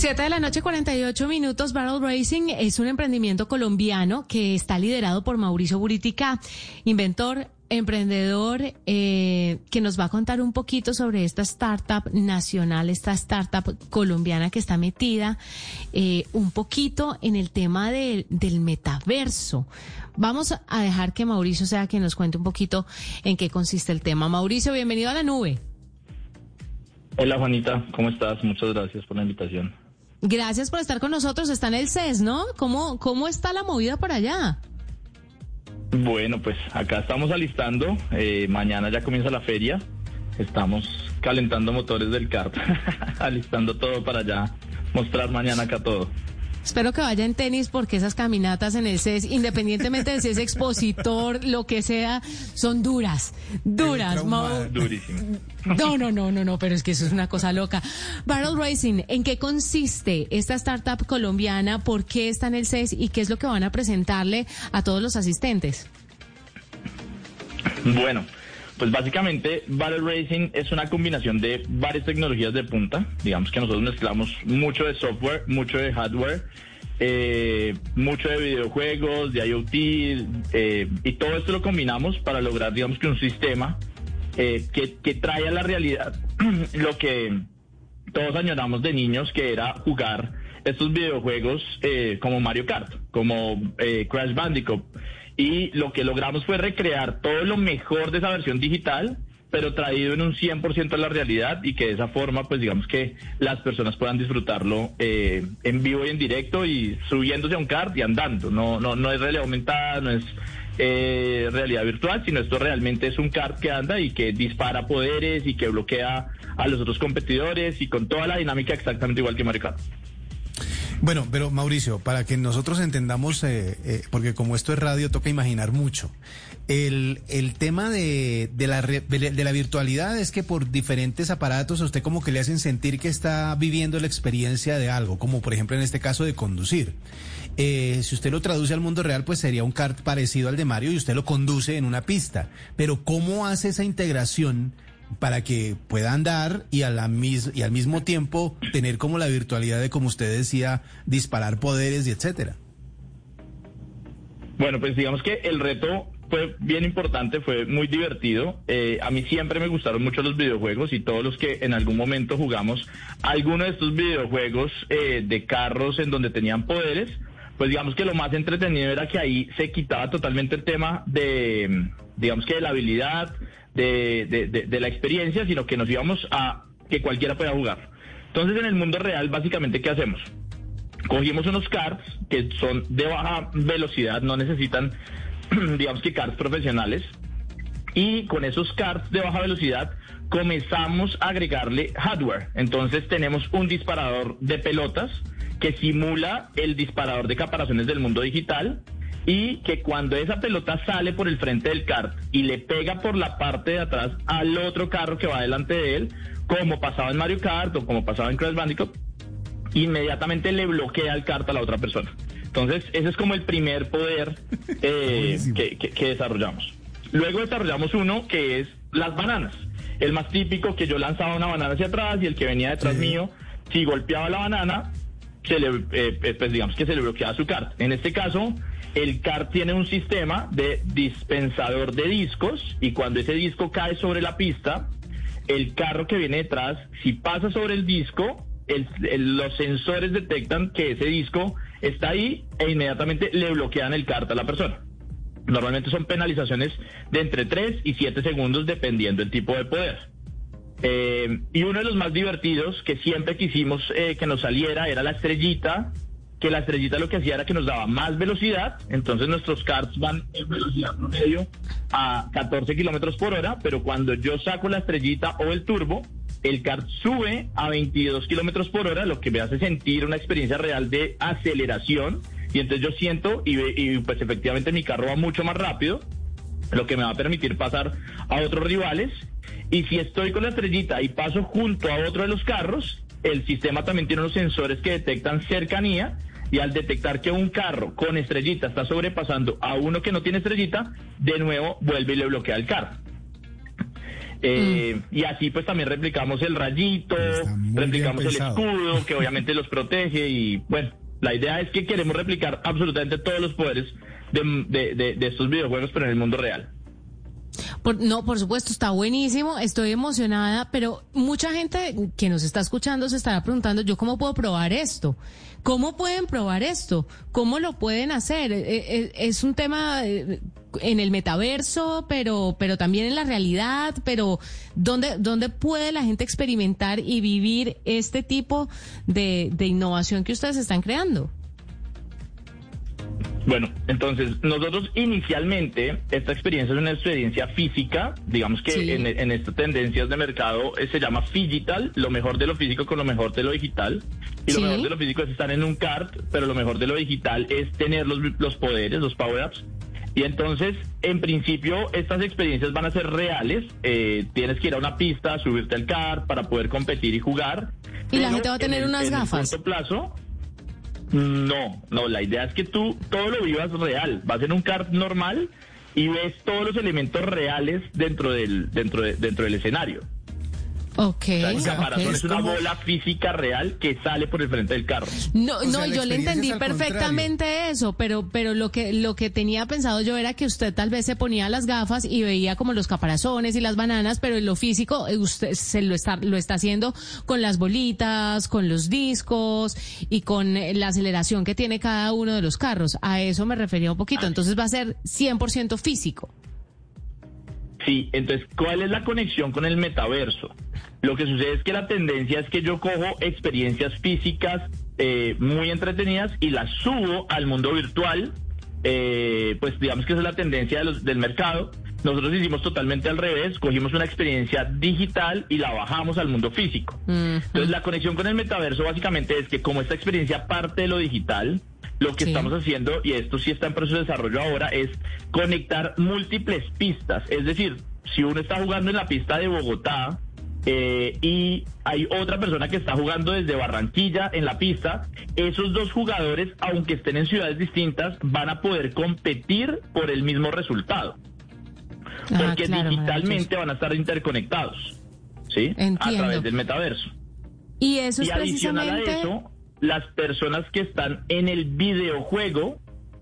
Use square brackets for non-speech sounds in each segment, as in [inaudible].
Siete de la noche, 48 minutos. Barrel Racing es un emprendimiento colombiano que está liderado por Mauricio Buritica, inventor, emprendedor, eh, que nos va a contar un poquito sobre esta startup nacional, esta startup colombiana que está metida eh, un poquito en el tema del metaverso. Vamos a dejar que Mauricio sea quien nos cuente un poquito en qué consiste el tema. Mauricio, bienvenido a la nube. Hola Juanita, ¿cómo estás? Muchas gracias por la invitación. Gracias por estar con nosotros. Está en el CES, ¿no? ¿Cómo, cómo está la movida por allá? Bueno, pues acá estamos alistando. Eh, mañana ya comienza la feria. Estamos calentando motores del kart, [laughs] alistando todo para ya mostrar mañana acá todo. Espero que vaya en tenis porque esas caminatas en el CES, independientemente de si es expositor, [laughs] lo que sea, son duras, duras. Durísimo. No, no, no, no, no, pero es que eso es una cosa loca. Barrel Racing, ¿en qué consiste esta startup colombiana? ¿Por qué está en el CES y qué es lo que van a presentarle a todos los asistentes? Bueno. Pues básicamente Battle Racing es una combinación de varias tecnologías de punta. Digamos que nosotros mezclamos mucho de software, mucho de hardware, eh, mucho de videojuegos, de IoT, eh, y todo esto lo combinamos para lograr, digamos que un sistema eh, que, que trae a la realidad [clears throat] lo que todos añoramos de niños, que era jugar estos videojuegos como Mario Kart, como Crash Bandicoot y lo que logramos fue recrear todo lo mejor de esa versión digital pero traído en un 100% a la realidad y que de esa forma, pues digamos que las personas puedan disfrutarlo eh, en vivo y en directo y subiéndose a un kart y andando. No, no, no es realidad aumentada, no es eh, realidad virtual, sino esto realmente es un kart que anda y que dispara poderes y que bloquea a los otros competidores y con toda la dinámica exactamente igual que Mario Kart. Bueno, pero Mauricio, para que nosotros entendamos, eh, eh, porque como esto es radio, toca imaginar mucho. El, el tema de, de, la, de la virtualidad es que por diferentes aparatos a usted como que le hacen sentir que está viviendo la experiencia de algo, como por ejemplo en este caso de conducir. Eh, si usted lo traduce al mundo real, pues sería un kart parecido al de Mario y usted lo conduce en una pista. Pero ¿cómo hace esa integración? Para que pueda andar y, a la mis y al mismo tiempo tener como la virtualidad de, como usted decía, disparar poderes y etcétera. Bueno, pues digamos que el reto fue bien importante, fue muy divertido. Eh, a mí siempre me gustaron mucho los videojuegos y todos los que en algún momento jugamos alguno de estos videojuegos eh, de carros en donde tenían poderes, pues digamos que lo más entretenido era que ahí se quitaba totalmente el tema de, digamos que de la habilidad, de, de, la experiencia, sino que nos íbamos a que cualquiera pueda jugar. Entonces, en el mundo real, básicamente, ¿qué hacemos? Cogimos unos cards que son de baja velocidad, no necesitan, [clears throat] digamos que cards profesionales, y con esos cards de baja velocidad comenzamos a agregarle hardware. Entonces tenemos un disparador de pelotas que simula el disparador de caparazones del mundo digital y que cuando esa pelota sale por el frente del kart y le pega por la parte de atrás al otro carro que va delante de él, como pasaba en Mario Kart o como pasaba en Crash Bandicoot, inmediatamente le bloquea el kart a la otra persona. Entonces, ese es como el primer poder [laughs] eh, que, desarrollamos. Luego desarrollamos uno que es las bananas. El más típico que yo lanzaba una banana hacia atrás y el que venía detrás mío, si golpeaba la banana, se le, eh, eh, pues digamos que se le bloqueaba su kart. En este caso, el CAR tiene un sistema de dispensador de discos y cuando ese disco cae sobre la pista, el carro que viene detrás, si pasa sobre el disco, los sensores detectan que ese disco está ahí e inmediatamente le bloquean el CART a la persona. Normalmente son penalizaciones de entre 3 y 7 segundos dependiendo del tipo de poder. Eh, y uno de los más divertidos que siempre quisimos eh, que nos saliera era la estrellita que la estrellita lo que hacía era que nos daba más velocidad, entonces nuestros karts van en velocidad promedio a 14 kilómetros por hora, pero cuando yo saco la estrellita o el turbo, el kart sube a 22 kilómetros por hora, lo que me hace sentir una experiencia real de aceleración, y entonces yo siento, y, y pues efectivamente mi carro va mucho más rápido, lo que me va a permitir pasar a otros rivales, y si estoy con la estrellita y paso junto a otro de los carros, el sistema también tiene unos sensores que detectan cercanía y al detectar que un carro con estrellita está sobrepasando a uno que no tiene estrellita, de nuevo vuelve y le bloquea el carro. Eh, y así pues también replicamos el rayito, replicamos el escudo, que obviamente los protege y bueno, la idea es que queremos replicar absolutamente todos los poderes de, de estos videojuegos, pero en el mundo real no, por supuesto, está buenísimo, estoy emocionada, pero mucha gente que nos está escuchando se estará preguntando, ¿yo cómo puedo probar esto? ¿Cómo pueden probar esto? ¿Cómo lo pueden hacer? Eh, eh, es un tema eh, en el metaverso, pero, pero también en la realidad, pero ¿dónde, dónde puede la gente experimentar y vivir este tipo de, de innovación que ustedes están creando? Bueno, entonces nosotros inicialmente esta experiencia es una experiencia física, digamos que en, estas tendencias de mercado eh, se llama digital, lo mejor de lo físico con lo mejor de lo digital. Y lo mejor de lo físico es estar en un kart, pero lo mejor de lo digital es tener los, los poderes, los power-ups. Y entonces, en principio, estas experiencias van a ser reales. Eh, tienes que ir a una pista, subirte al kart para poder competir y jugar. Y la gente va a tener unas gafas. En plazo, no, no, la idea es que tú todo lo vivas real. Vas en un kart normal y ves todos los elementos reales dentro del, dentro dentro del escenario. Ok. el caparazón es una bola física real que sale por el frente del carro. No, no, yo le entendí perfectamente eso, pero, pero lo que, lo que tenía pensado yo era que usted tal vez se ponía las gafas y veía como los caparazones y las bananas, pero en lo físico eh, usted se lo está, lo está haciendo con las bolitas, con los discos y con eh, la aceleración que tiene cada uno de los carros. A eso me refería un poquito. Entonces va a ser 100% físico. Sí, entonces, ¿cuál es la conexión con el metaverso? Lo que sucede es que la tendencia es que yo cojo experiencias físicas eh, muy entretenidas y las subo al mundo virtual. Eh, pues digamos que esa es la tendencia del mercado. Nosotros hicimos totalmente al revés, cogimos una experiencia digital y la bajamos al mundo físico. Entonces la conexión con el metaverso básicamente es que como esta experiencia parte de lo digital, lo que estamos haciendo, y esto sí está en proceso de desarrollo ahora, es conectar múltiples pistas. Es decir, si uno está jugando en la pista de Bogotá, eh, y hay otra persona que está jugando desde Barranquilla en la pista, esos dos jugadores, aunque estén en ciudades distintas, van a poder competir por el mismo resultado. Ah, porque digitalmente van a estar interconectados, ¿sí? A través del metaverso. Y eso es adicional a eso, las personas que están en el videojuego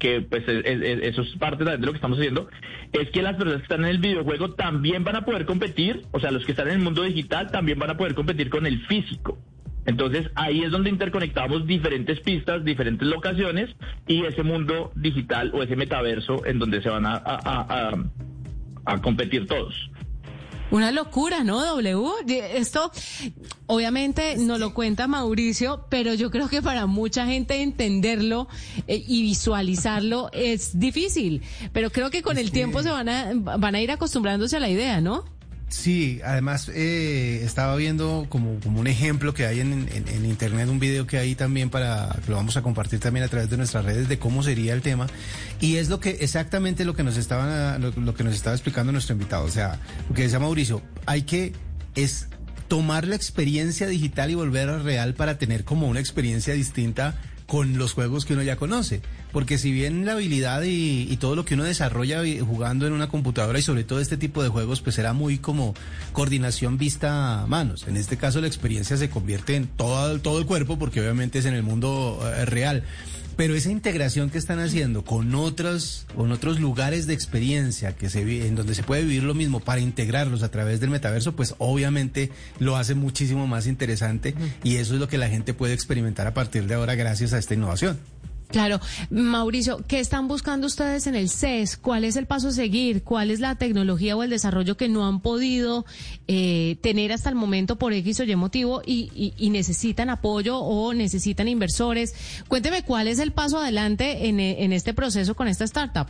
que pues eso es parte de lo que estamos haciendo, es que las personas que están en el videojuego también van a poder competir, o sea, los que están en el mundo digital también van a poder competir con el físico. Entonces ahí es donde interconectamos diferentes pistas, diferentes locaciones y ese mundo digital o ese metaverso en donde se van a competir todos. Una locura, ¿no, W? Esto obviamente no lo cuenta Mauricio, pero yo creo que para mucha gente entenderlo eh, y visualizarlo es difícil. Pero creo que con el tiempo se van a, van a ir acostumbrándose a la idea, ¿no? Sí, además eh, estaba viendo como, como un ejemplo que hay en, internet, un video que hay también para que lo vamos a compartir también a través de nuestras redes de cómo sería el tema. Y es lo que exactamente lo que nos estaba lo, que nos estaba explicando nuestro invitado, o sea, lo que decía Mauricio, hay que es tomar la experiencia digital y volver a real para tener como una experiencia distinta con los juegos que uno ya conoce. Porque si bien la habilidad y, todo lo que uno desarrolla jugando en una computadora y sobre todo este tipo de juegos, pues será muy como coordinación vista a manos. En este caso la experiencia se convierte en todo, todo el cuerpo porque obviamente es en el mundo eh, real. Pero esa integración que están haciendo con otros, con otros lugares de experiencia que se en donde se puede vivir lo mismo para integrarlos a través del metaverso, pues obviamente lo hace muchísimo más interesante y eso es lo que la gente puede experimentar a partir de ahora gracias a esta innovación. Claro, Mauricio, ¿qué están buscando ustedes en el CES? ¿Cuál es el paso a seguir? ¿Cuál es la tecnología o el desarrollo que no han podido eh, tener hasta el momento por X o Y motivo y, necesitan apoyo o necesitan inversores? Cuénteme cuál es el paso adelante en este proceso con esta startup.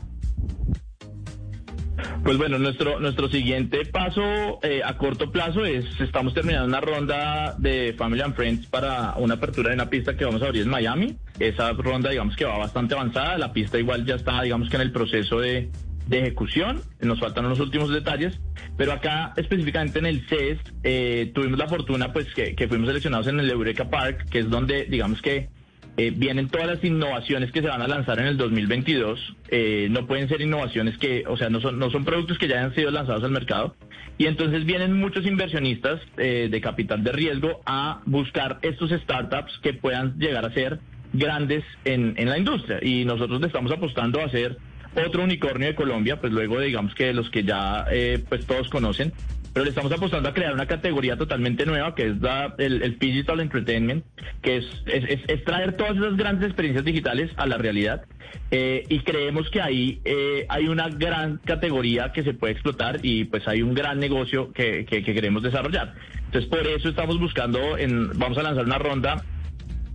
Pues bueno, nuestro nuestro siguiente paso eh, a corto plazo es, estamos terminando una ronda de Family and Friends para una apertura de una pista que vamos a abrir en Miami. Esa ronda digamos que va bastante avanzada, la pista igual ya está digamos que en el proceso de, ejecución, nos faltan los últimos detalles, pero acá específicamente en el CES eh, tuvimos la fortuna pues que, que fuimos seleccionados en el Eureka Park, que es donde digamos que eh, vienen todas las innovaciones que se van a lanzar en el 2022. Eh, no pueden ser innovaciones que, o sea, no son, no son productos que ya hayan sido lanzados al mercado. Y entonces vienen muchos inversionistas eh, de capital de riesgo a buscar estos startups que puedan llegar a ser grandes en, en la industria. Y nosotros le estamos apostando a hacer otro unicornio de Colombia, pues luego digamos que los que ya pues todos conocen, pero le estamos apostando a crear una categoría totalmente nueva que es el, Digital Entertainment, que es, es, traer todas esas grandes experiencias digitales a la realidad. Eh, y creemos que ahí eh, hay una gran categoría que se puede explotar y pues hay un gran negocio que, que queremos desarrollar. Entonces por eso estamos buscando, en, vamos a lanzar una ronda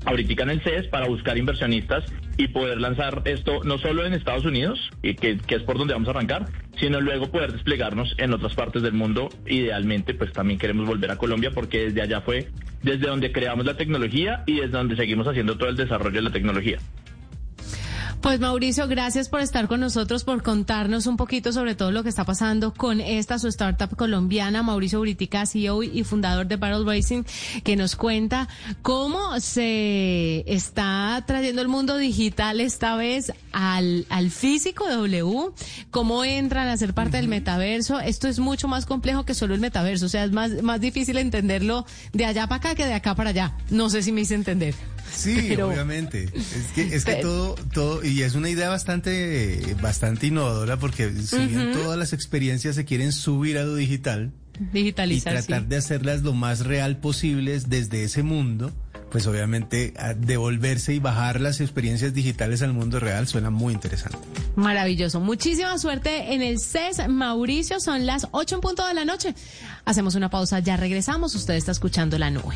ahorita el CES para buscar inversionistas y poder lanzar esto no solo en Estados Unidos, y que, es por donde vamos a arrancar, sino luego poder desplegarnos en otras partes del mundo. Idealmente, pues también queremos volver a Colombia porque desde allá fue desde donde creamos la tecnología y desde donde seguimos haciendo todo el desarrollo de la tecnología. Pues Mauricio, gracias por estar con nosotros, por contarnos un poquito sobre todo lo que está pasando con esta su startup colombiana, Mauricio Buritica, CEO y fundador de Battle Racing, que nos cuenta cómo se está trayendo el mundo digital esta vez al, al físico W, cómo entran a ser parte del metaverso. Esto es mucho más complejo que solo el metaverso, o sea, es más, más difícil entenderlo de allá para acá que de acá para allá. No sé si me hice entender. Sí, obviamente. Es que, es que todo, todo, y es una idea bastante, bastante innovadora porque si bien todas las experiencias se quieren subir a lo digital, digitalizar y tratar de hacerlas lo más real posibles desde ese mundo, pues obviamente devolverse y bajar las experiencias digitales al mundo real suena muy interesante. Maravilloso. Muchísima suerte en el CES. Mauricio, son las 8 en punto de la noche. Hacemos una pausa, ya regresamos. Usted está escuchando la nube.